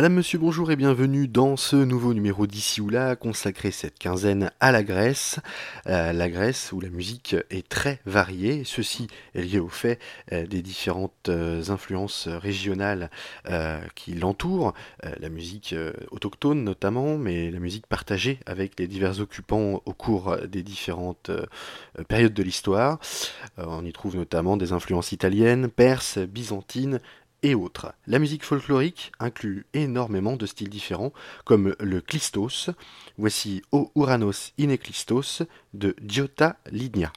Madame, Monsieur, bonjour et bienvenue dans ce nouveau numéro d'ici ou là consacré cette quinzaine à la Grèce. Euh, la Grèce où la musique est très variée. Ceci est lié au fait euh, des différentes euh, influences régionales qui l'entourent. la musique autochtone notamment, mais la musique partagée avec les divers occupants au cours des différentes périodes de l'histoire. on y trouve notamment des influences italiennes, perses, byzantines, La musique folklorique inclut énormément de styles différents, comme le Klistos. Voici O Uranos in Klistos de Giota Ligna.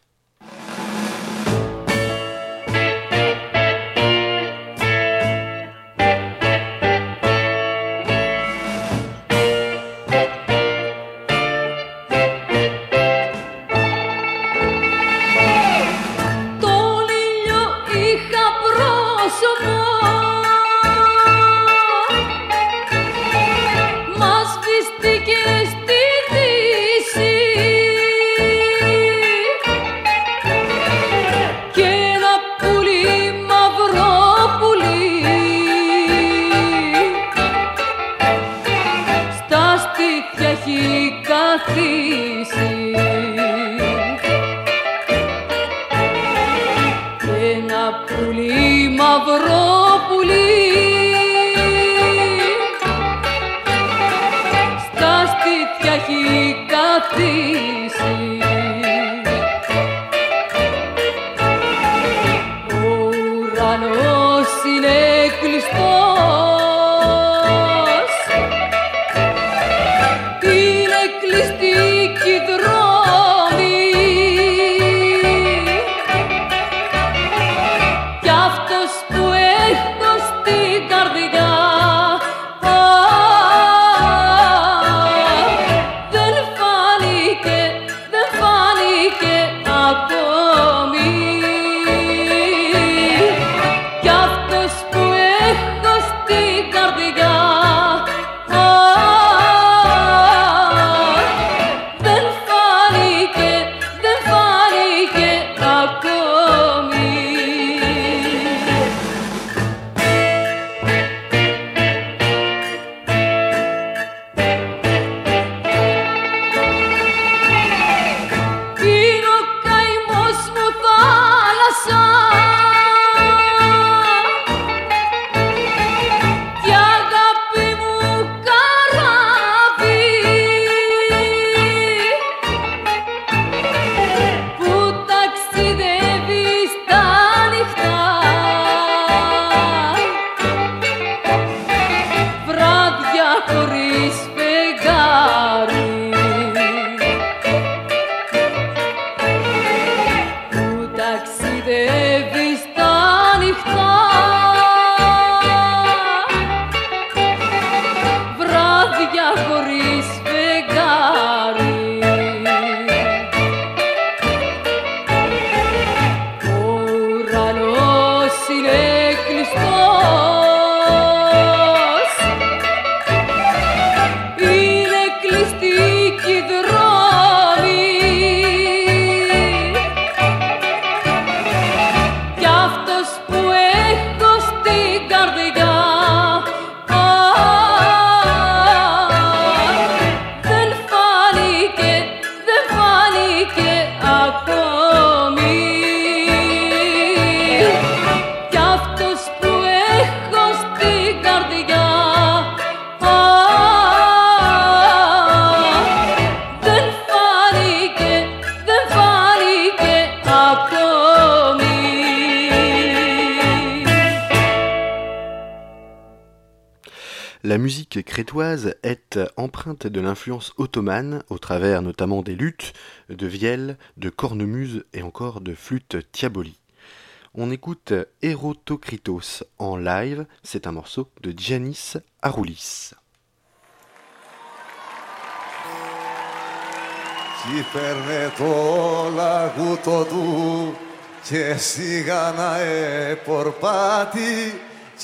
Est empreinte de l'influence ottomane au travers notamment des luttes, de vielles, de cornemuses et encore de flûtes tiaboli. On écoute Erotokritos en live, c'est un morceau de Giannis Aroulis.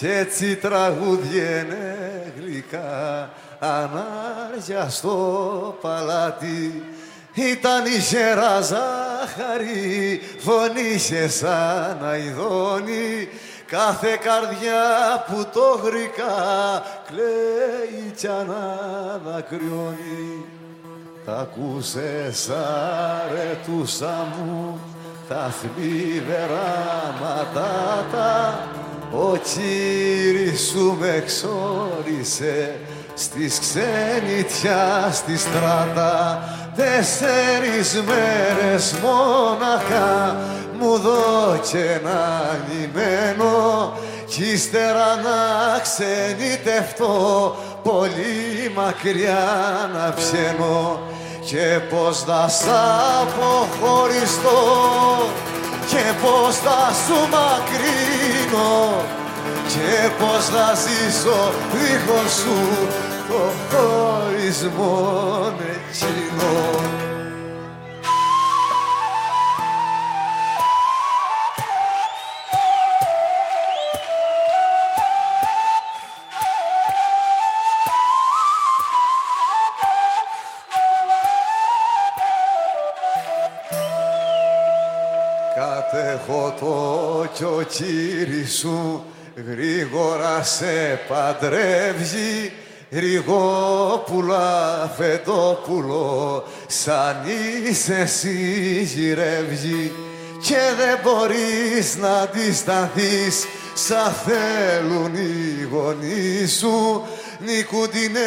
Έτσι τραγούδιενε γλυκά ανάρια στο παλάτι. Ήταν η ζάχαρη, φωνήσε σαν αηδόνι κάθε καρδιά που το γρικά κλαίει κι αναδακρυώνει. Τα ακούσες αρετούσα μου τα θλιβερά ματάτα ο κύρις σου με εξόρισε στις ξενιτιά στη στράτα. Τέσσερις μέρες μόναχα μου δώκε ένα λιμένο κι ύστερα να ξενιτευτώ πολύ μακριά να ψένω. Και πως θα σ' αποχωριστώ και πως θα σου μακρύνω και πως θα ζήσω δίχως σου το χωρισμό εκείνο. Κατέχω το κι ο κύρις σου γρήγορα σε παντρεύει Ριγόπουλα, φετόπουλο, σαν είσαι εσύ γυρεύει και δεν μπορείς να αντισταθείς σαν θέλουν οι γονείς σου. Νικούντινε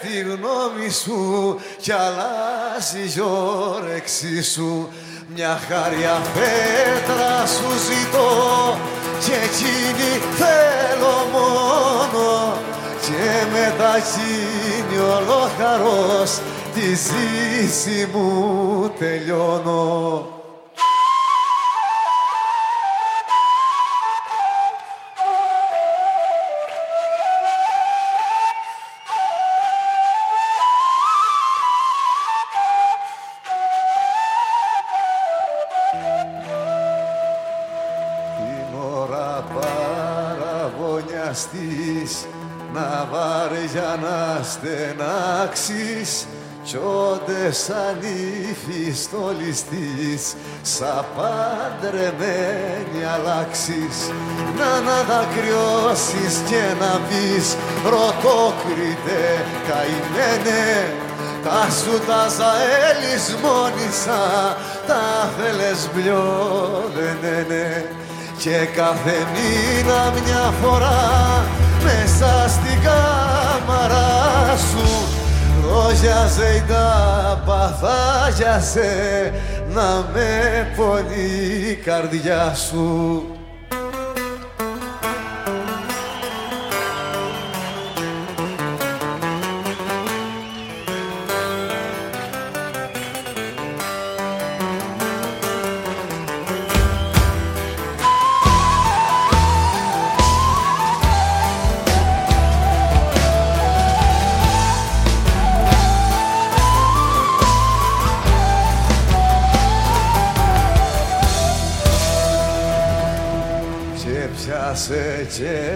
τη γνώμη σου κι αλλάζει η όρεξή σου μια χάρια πέτρα σου ζητώ και εκείνη θέλω μόνο και μεταχύνει ολόχαρος τη ζήση μου τελειώνω. Σαν ύφη στο ληστής σαν παντρεμένη αλλάξεις. Να αναδακριώσεις και να πεις ρωτόκριτε καημένε τα σου τα ζαέλισμόνισα τα θέλες μπλιόδενενε και κάθε μήνα μια φορά μέσα στην κάμαρα σου ρόζιαζε η τάπα θάγιασε να με πονεί η καρδιά σου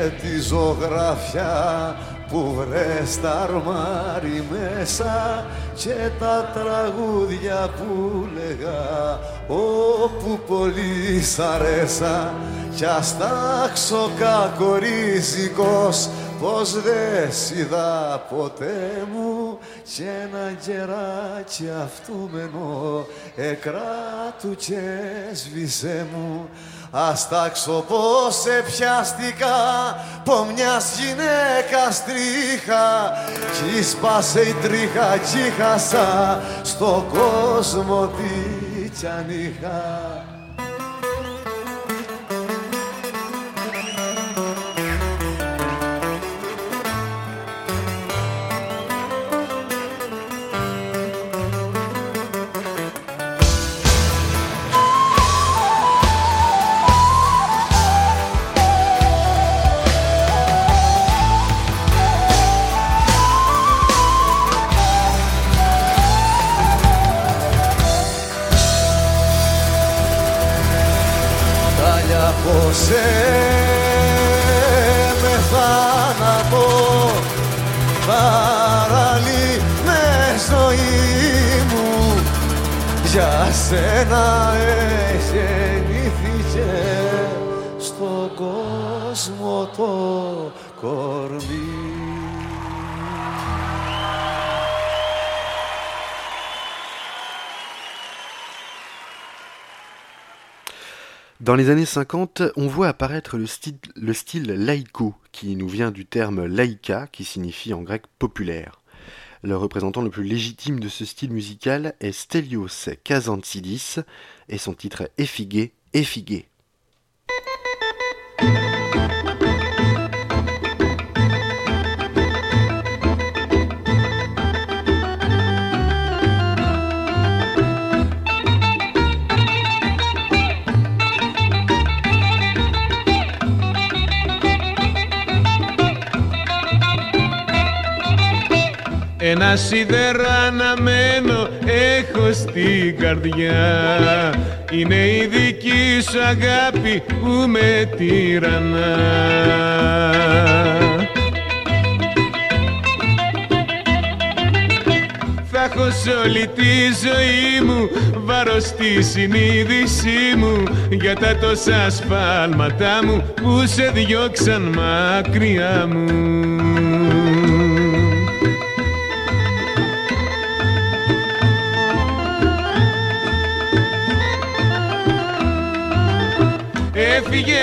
τη ζωγραφιά που βρες τα αρμάρι μέσα και τα τραγούδια που λέγα όπου πολύ σ' αρέσα κι ας τάξω κακορίζικος πως δες σ' είδα ποτέ μου και ένα κεράκι αυτούμενο εκράτου και σβήσε μου Ας τάξω πως σε πιάστηκα πω μιας γυναίκας τρίχα κι σπάσε η τρίχα κι χάσα στο κόσμο τι κι αν είχα. Ταλιάχωσε με θάνατο παραλύ με ζωή μου. Για σένα εγεννήθηκε στον κόσμο σπάσμο το κορμί Dans les années 50, on voit apparaître le style, le style laïco, qui nous vient du terme laïka, qui signifie en grec populaire. Le représentant le plus légitime de ce style musical est Stelios Kazantsidis, et son titre est Effigué, Ένα σίδερο αναμένο έχω στην καρδιά. Είναι η δική σου αγάπη που με τυραννά. Θα έχω σε όλη τη ζωή μου βάρος στη συνείδησή μου για τα τόσα σφάλματά μου που σε διώξαν μακριά μου Έφυγε,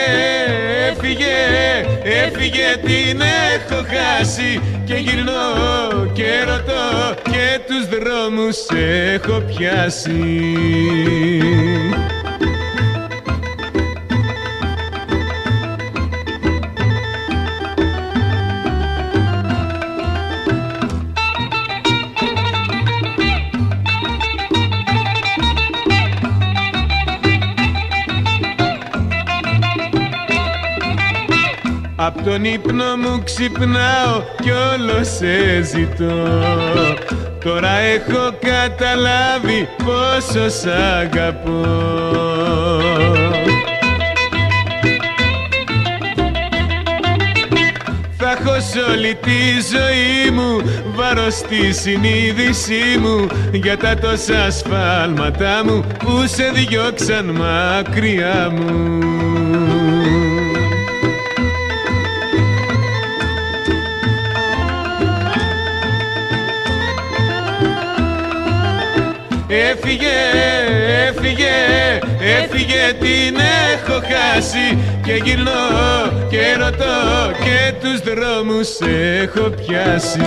έφυγε, έφυγε την έχω χάσει. Και γυρνώ και ρωτώ και τους δρόμους έχω πιάσει Απ' τον ύπνο μου ξυπνάω κι όλο σε ζητώ. Τώρα έχω καταλάβει πόσο σ' αγαπώ. Θα έχω σ' όλη τη ζωή μου βάρος στη συνείδησή μου για τα τόσα σφάλματά μου που σε διώξαν μακριά μου Έφυγε, έφυγε, έφυγε την έχω χάσει. Και γυρνώ και ρωτώ και τους δρόμους έχω πιάσει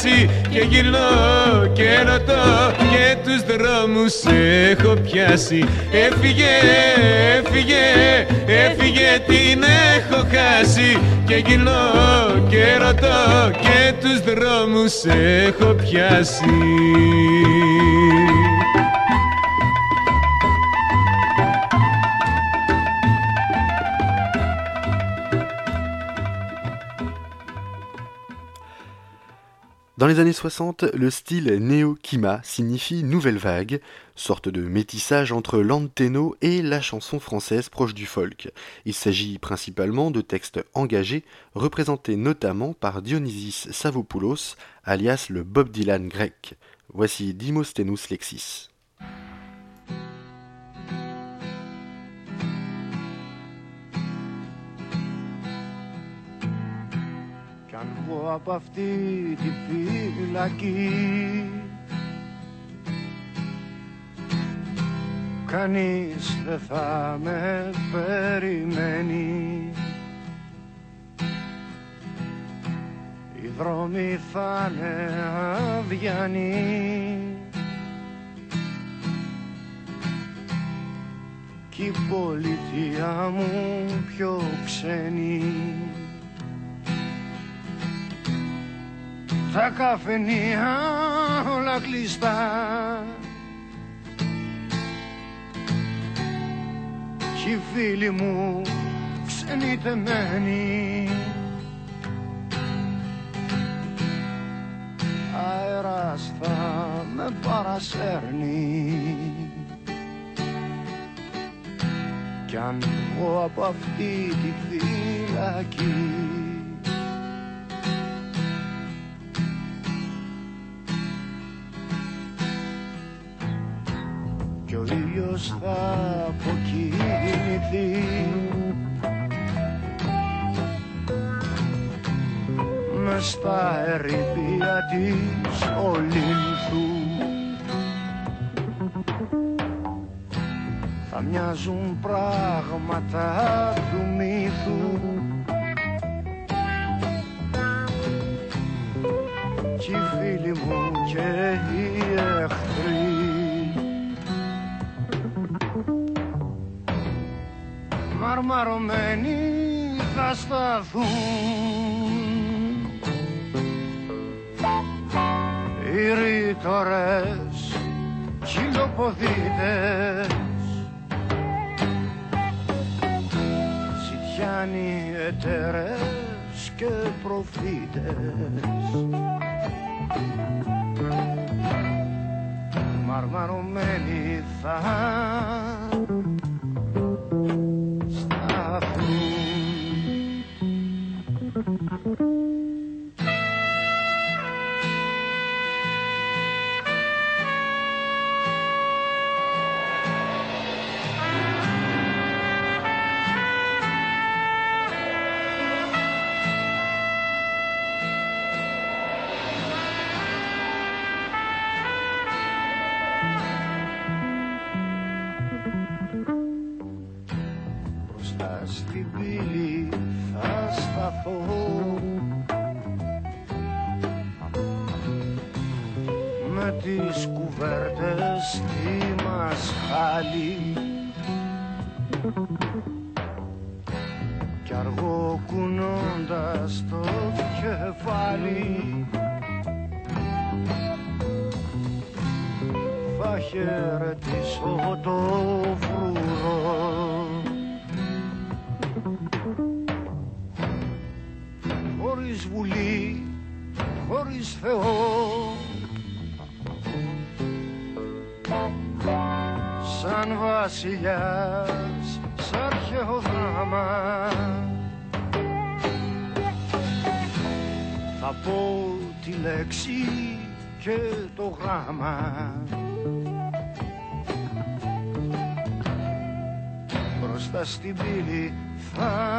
χάσει και γυρνώ και ρωτώ και τους δρόμους έχω πιάσει. Έφυγε, έφυγε, έφυγε την έχω χάσει. Και γυρνώ και ρωτώ και τους δρόμους έχω πιάσει Dans les années 60, le style néo-kima signifie nouvelle vague, sorte de métissage entre l'anteno et la chanson française proche du folk. Il s'agit principalement de textes engagés, représentés notamment par Dionysis Savopoulos, alias le Bob Dylan grec. Voici Dimosthenous Lexis. Από αυτή τη φυλακή. Κανείς δεν θα με περιμένει. Οι δρόμοι θα είναι αδιανοί. Κι η πολιτεία μου πιο ξένη τα καφενεία όλα κλειστά. Κι οι φίλοι μου ξενιτεμένοι αέρας θα με παρασέρνει. Κι αν βγω από αυτή τη φυλακή θα αποκοινηθεί. Μες στα ερήπια της Ολύνθου. Θα μοιάζουν πράγματα του μύθου. Κι οι φίλοι μου και οι εχθροί μαρμαρωμένοι θα σταθούν. Οι ρήτορες χιλοποδίτες Σιτιάνοι εταιρές και προφήτες. Μαρμαρωμένοι θα το γράμμα μπροστά στην πύλη θα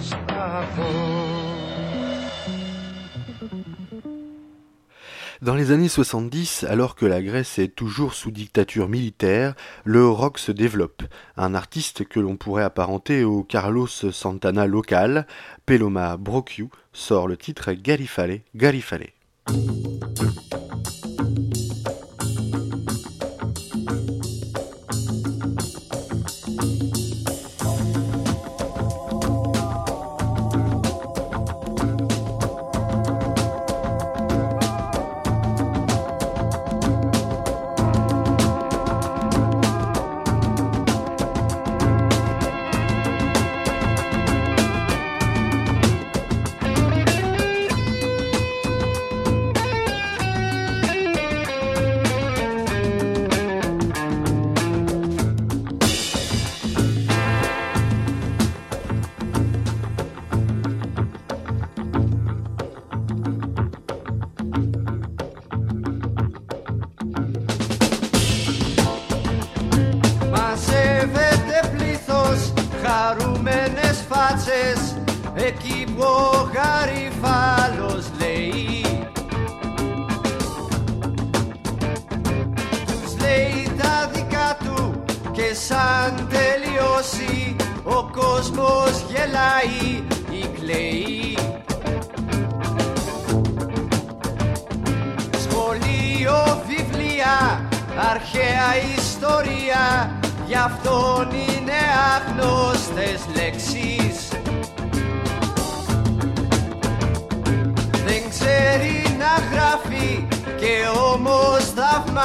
σταθώ Dans les années 70, alors que la Grèce est toujours sous dictature militaire, le rock se développe. Un artiste que l'on pourrait apparenter au Carlos Santana local, Peloma Brokiu, sort le titre Garifale, Garifale. Thank you.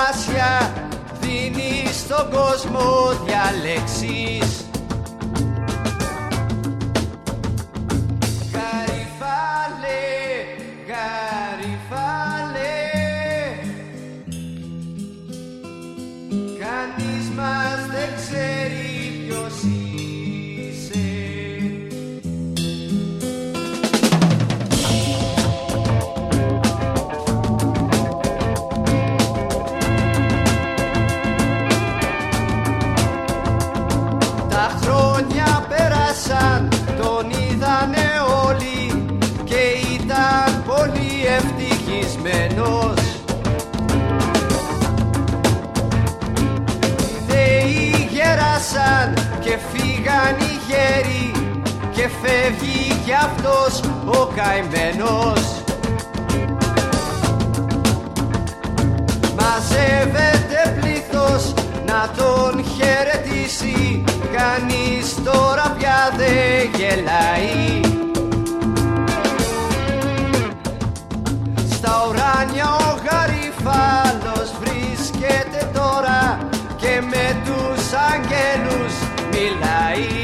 Θαυμάσια δίνεις στον κόσμο διαλέξεις ευτυχισμένος. Οι νέοι γέρασαν και φύγαν οι γέροι και φεύγει κι αυτός ο καημένος. Μαζεύεται πλήθος να τον χαιρετήσει Κανείς τώρα πια δεν γελάει Στα ουράνια ο γαριφάλος βρίσκεται τώρα Και με τους αγγέλους μιλάει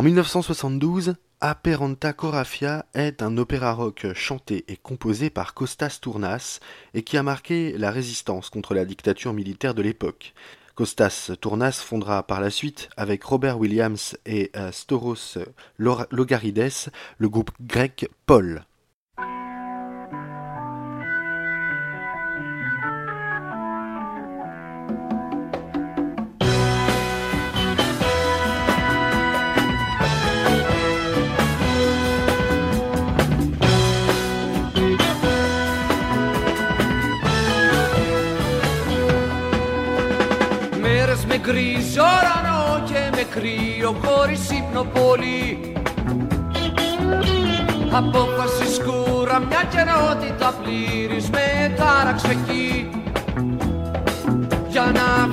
En 1972, Aperanta Corafia est un opéra rock chanté et composé par Kostas Tournas et qui a marqué la résistance contre la dictature militaire de l'époque. Kostas Tournas fondera par la suite, avec Robert Williams et euh, Storos Logarides, le groupe grec Paul. Με γκρίζο ουρανό και με κρύο χωρίς ύπνο πολύ. Απόφαση σκούρα μια καιρότητα πλήρης με τάραξε εκεί. Για να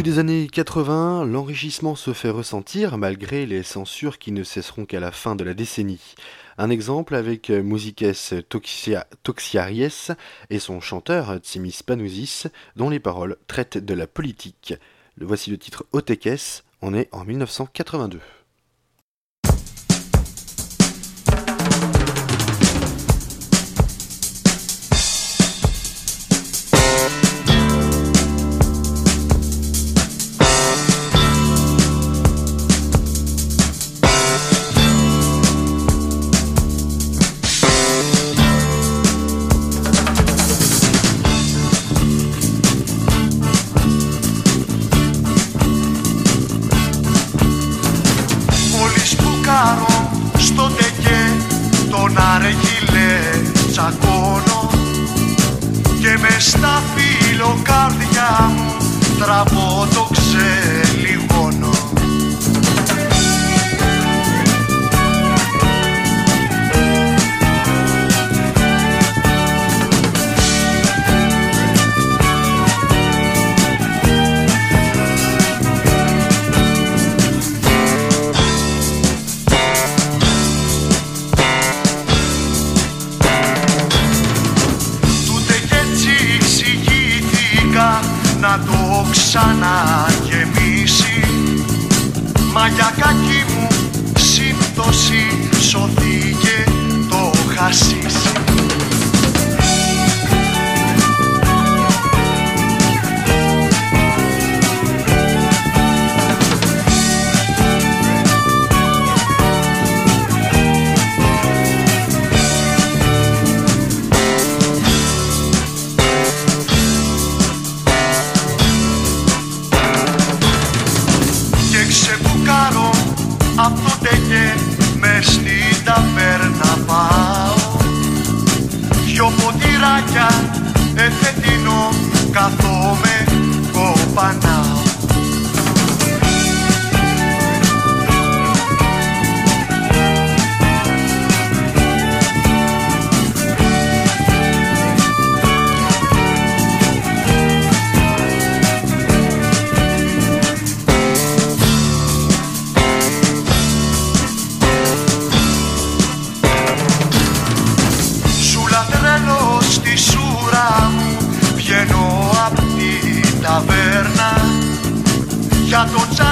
début des années 80, l'enrichissement se fait ressentir malgré les censures qui ne cesseront qu'à la fin de la décennie. Un exemple avec Musiques Toxia, Toxiaries et son chanteur Tsimis Panousis, dont les paroles traitent de la politique. Le voici le titre Otekes, on est en 1982. δυο ποτηράκια εφετινό καθόμαι κοπανάω. not gonna.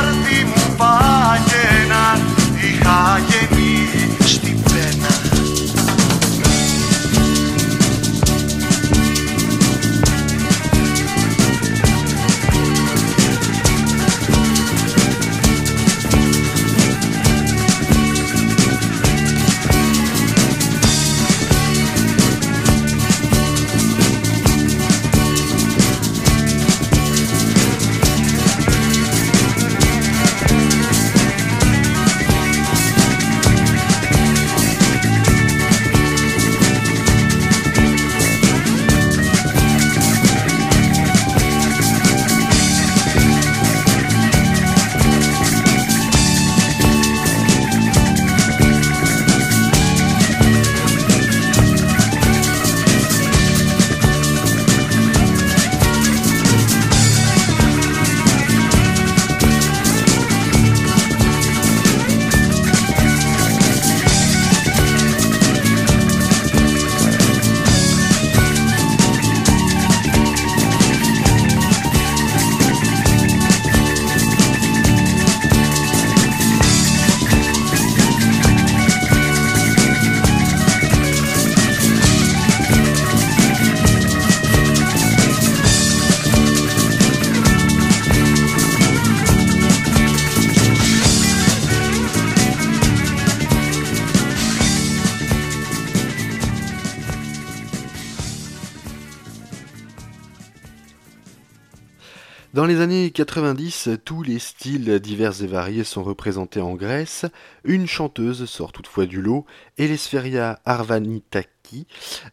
Les années 90, tous les styles divers et variés sont représentés en Grèce. Une chanteuse sort toutefois du lot, Elesferia Arvanitaki,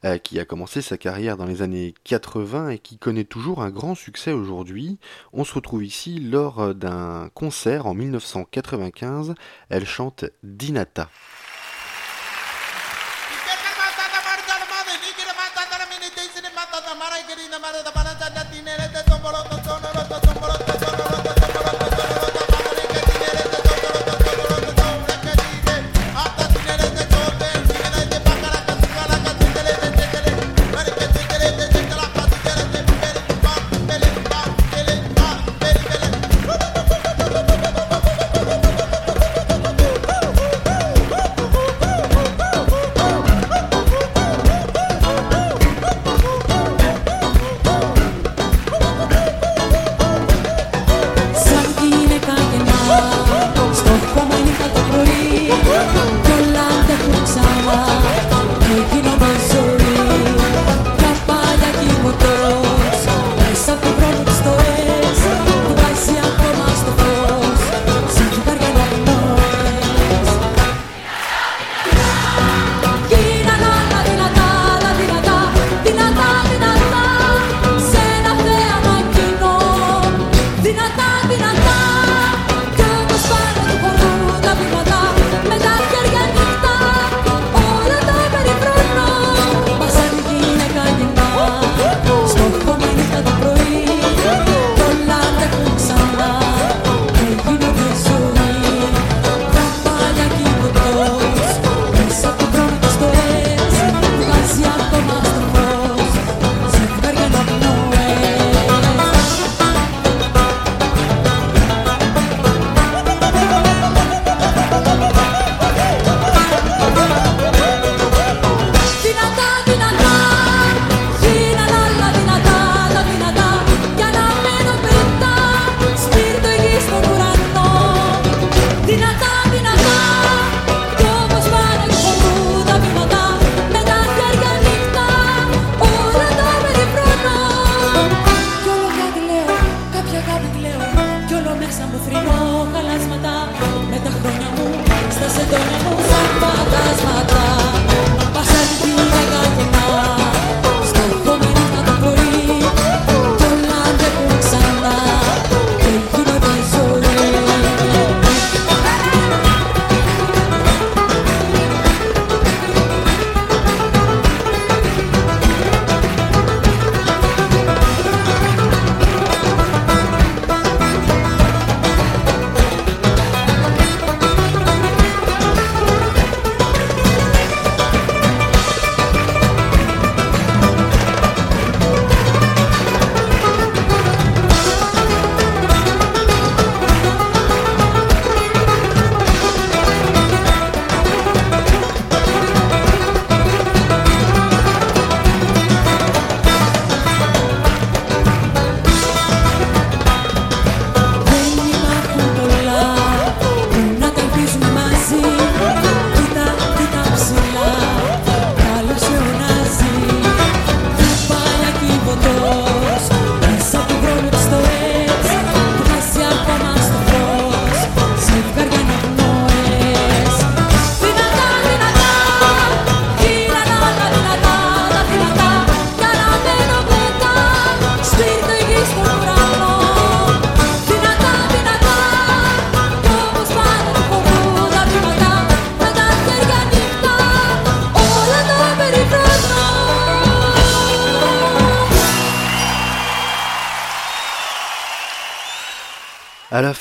euh, qui a commencé sa carrière dans les années 80 et qui connaît toujours un grand succès aujourd'hui. On se retrouve ici lors d'un concert en 1995. Elle chante Dinata.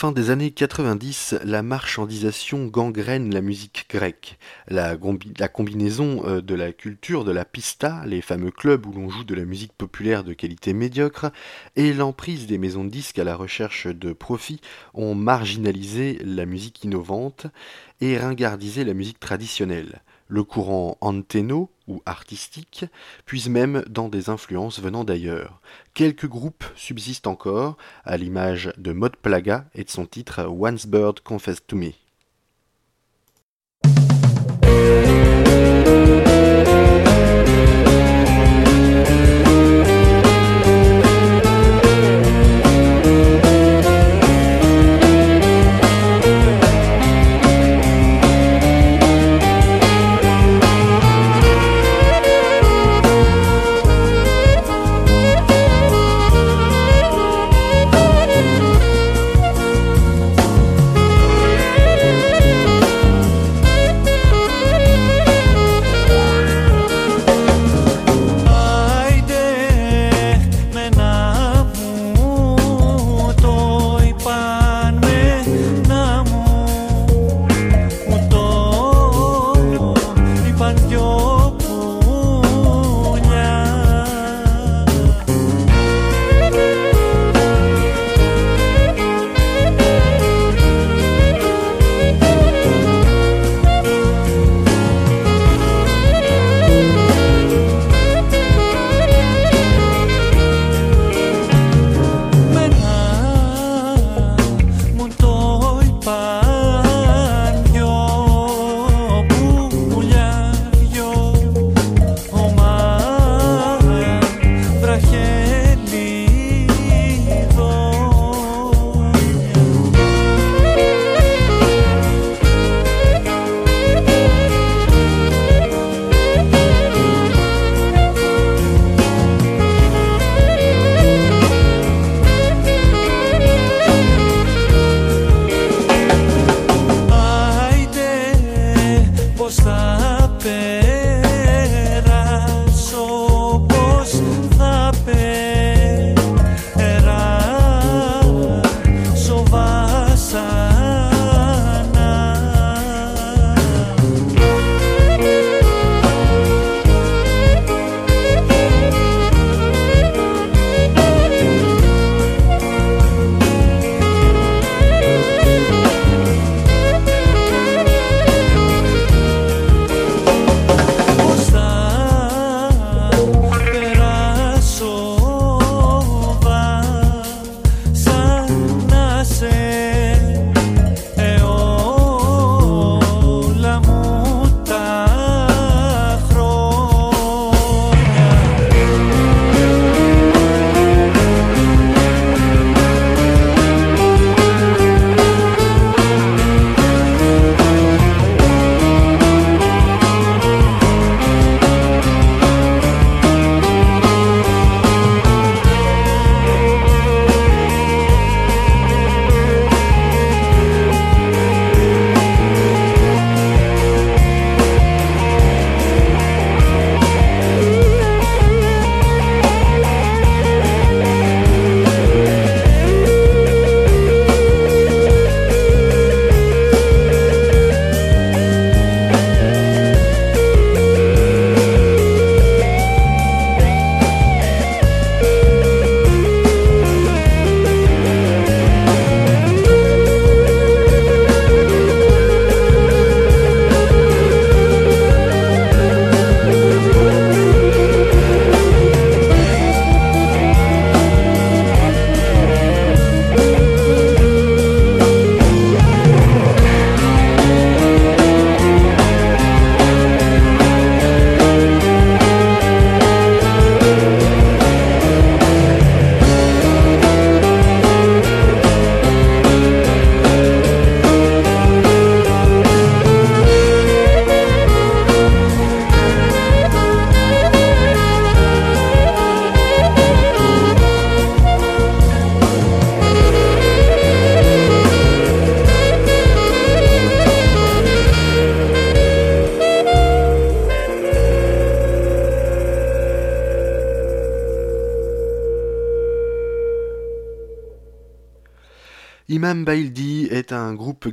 Fin des années 90, la marchandisation gangrène la musique grecque. La, combinaison euh, de la culture de la pista, les fameux clubs où l'on joue de la musique populaire de qualité médiocre, et l'emprise des maisons de disques à la recherche de profit ont marginalisé la musique innovante et ringardisé la musique traditionnelle le courant antenno ou artistique puise même dans des influences venant d'ailleurs. Quelques groupes subsistent encore, à l'image de Mod Plaga et de son titre Once Bird Confessed to Me.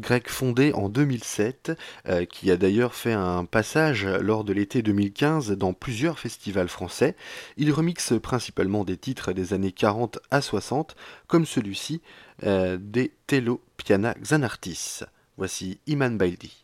Grec fondé en 2007 euh, qui a d'ailleurs fait un passage lors de l'été 2015 dans plusieurs festivals français. Il remixe principalement des titres des années 40 à 60 comme celui-ci euh, des Telo Piana Xanartis. Voici Iman Baildi.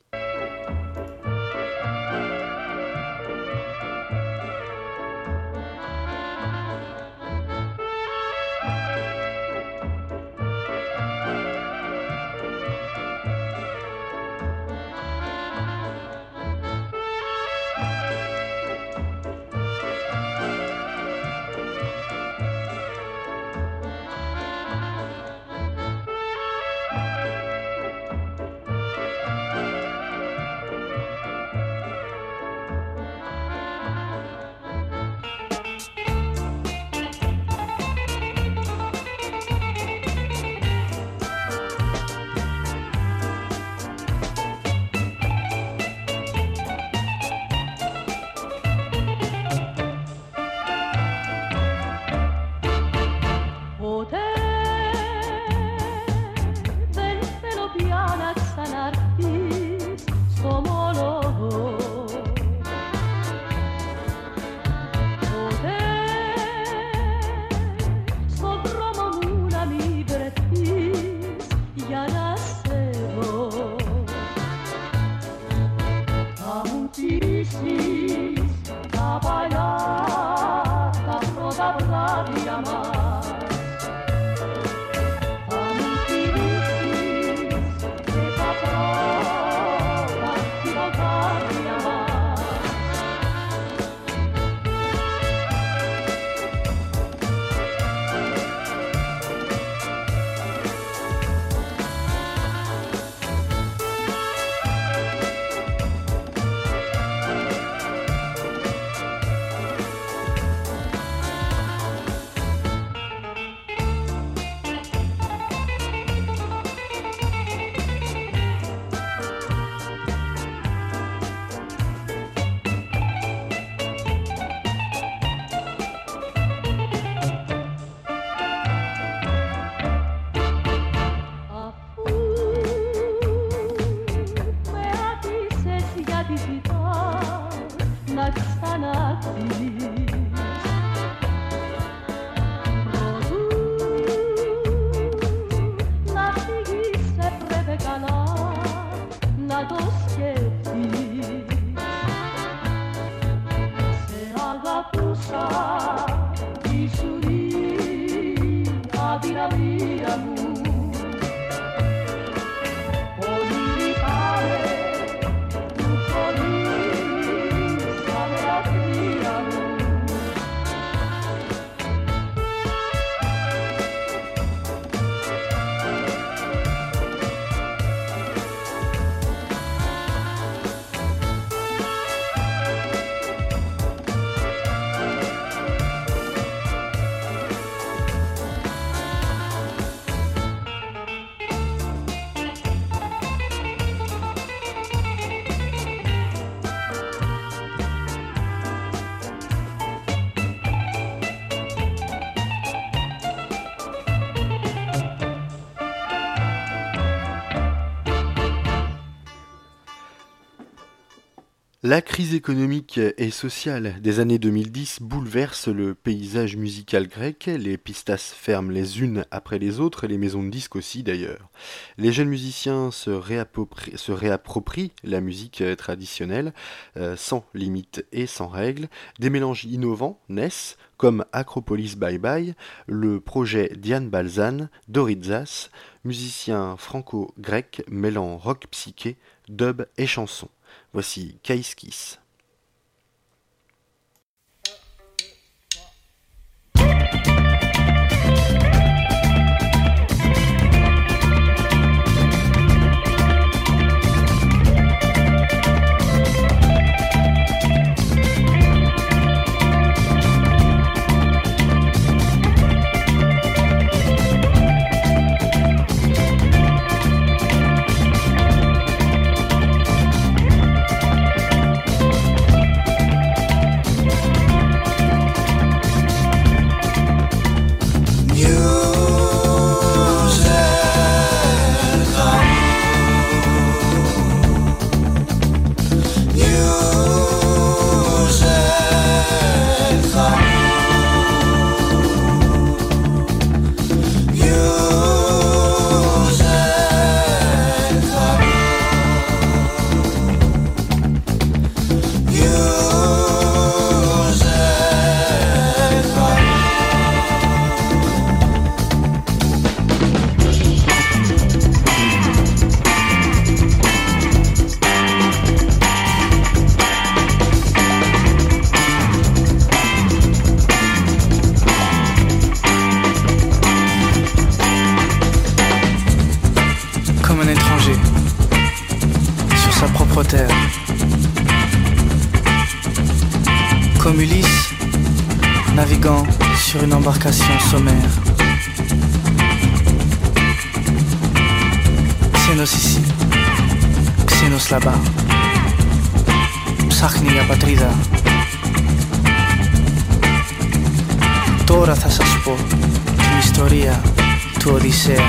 La crise économique et sociale des années 2010 bouleverse le paysage musical grec, les pistas ferment les unes après les autres les maisons de disques aussi d'ailleurs. Les jeunes musiciens se réapproprient, la musique traditionnelle euh, sans limite et sans règles, des mélanges innovants naissent comme Acropolis Bye Bye, le projet Diane Balzan, Doritzas, musicien franco-grec mêlant rock psyché, dub et chanson. Voici Case Kiss. Comme Ulysse, naviguant sur une embarcation sommaire. Ξένος ici, ξένος là-bas. Ψάχνει για πατρίδα. Τώρα θα σας πω την ιστορία του Οδυσσέα.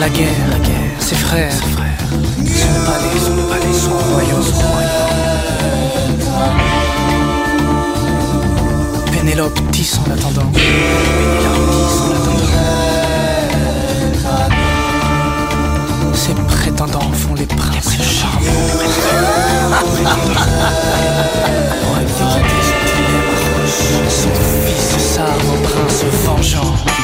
La guerre, la guerre, ses frères, ses frères. Son palais, son palais, son royaume, son royaume. Pénélope tisse en attendant. Pénélope tisse en attendant. Ses prétendants font les princes charmants. Pour éviter son dilemme, son fils s'arme au prince vengeant.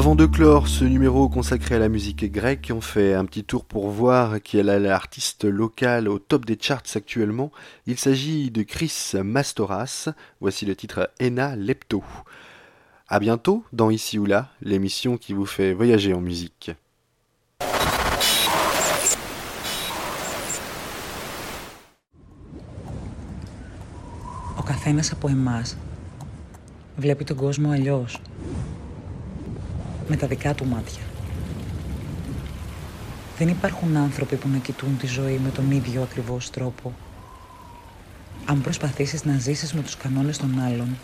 Avant de clore ce numéro consacré à la musique grecque, on fait un petit tour pour voir qui est l'artiste local au top des charts actuellement. Il s'agit de Chris Mastoras. Voici le titre Ena Lepto. À bientôt dans Ici ou là, l'émission qui vous fait voyager en musique. Ο καθένας από εμάς βλέπει τον κόσμο αλλιώς. Με τα δικά του μάτια. Δεν υπάρχουν άνθρωποι που να κοιτούν τη ζωή με τον ίδιο ακριβώς τρόπο. Αν προσπαθήσεις να ζήσεις με τους κανόνες των άλλων,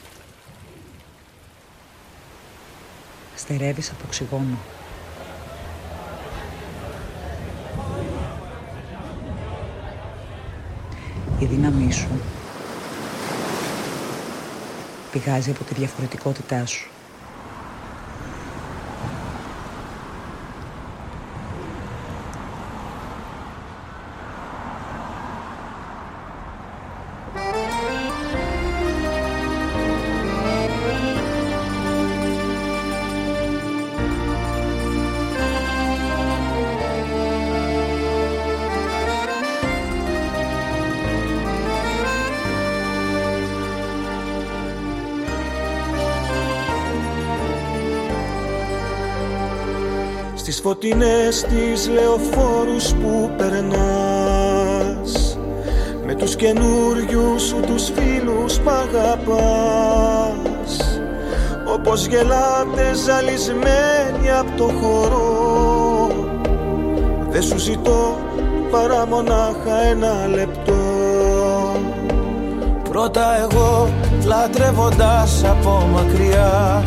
στερεύεις από οξυγόνο. Η δύναμή σου πηγάζει από τη διαφορετικότητά σου. Στις φωτεινές τις λεωφόρους που περνάς. Με τους καινούριους σου τους φίλους π' αγαπάς. Όπως γελάτε ζαλισμένοι από το χώρο δεν σου ζητώ παρά μονάχα ένα λεπτό. Πρώτα εγώ λατρεύοντας από μακριά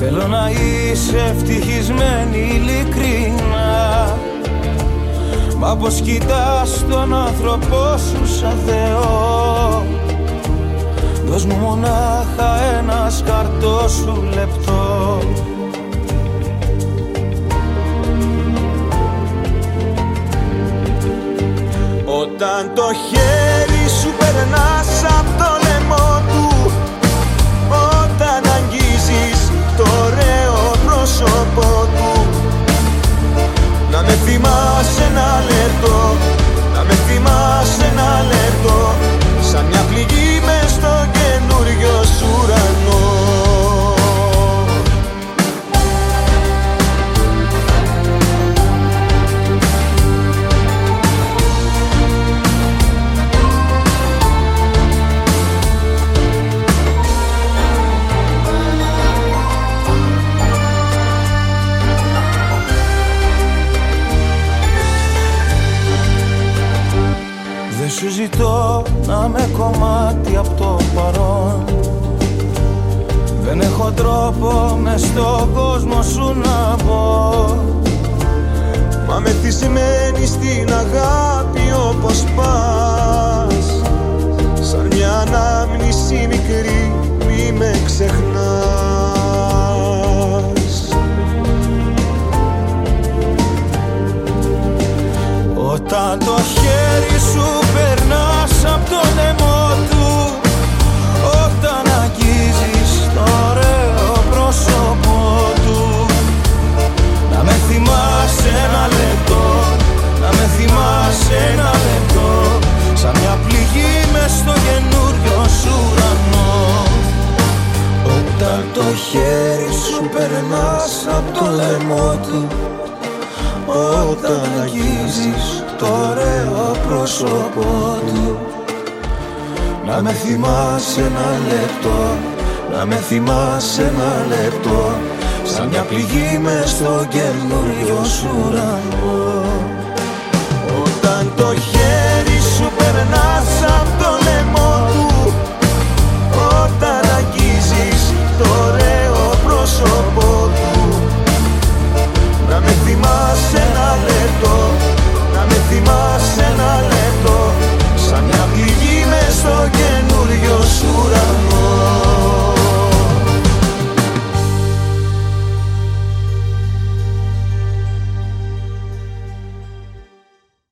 Θέλω να είσαι ευτυχισμένη ειλικρινά. Μα πως κοιτάς τον άνθρωπό σου σαν Θεό. Δώσ' μου μονάχα ένας σκαρτό σου λεπτό. Όταν το χέρι σου περνάς απ' το ωραίο πρόσωπό του. Να με θυμάσαι ένα λεπτό Να με θυμάσαι ένα λεπτό Σαν μια πληγή μες στο καινούριο σου ουρανό σου ζητώ να με κομμάτι από το παρόν. Δεν έχω τρόπο με στον κόσμο σου να πω Μα μεθυσμένη στην αγάπη όπως πας. Σαν μια ανάμνηση μικρή μη με ξεχνάς Όταν το χέρι σου περνάς από το λαιμό του Όταν αγγίζεις το ωραίο πρόσωπό του. Να με θυμάσαι ένα λεπτό Να με θυμάσαι ένα λεπτό Σαν μια πληγή μες στο καινούριο σου ουρανό. Όταν το χέρι σου περνάς από το λαιμό του όταν αγγίζεις το ωραίο πρόσωπό του. Να με θυμάσαι ένα λεπτό, να με θυμάσαι ένα λεπτό Σαν μια πληγή μες στο καινούριο σου ουρανό. Όταν το χέρι pura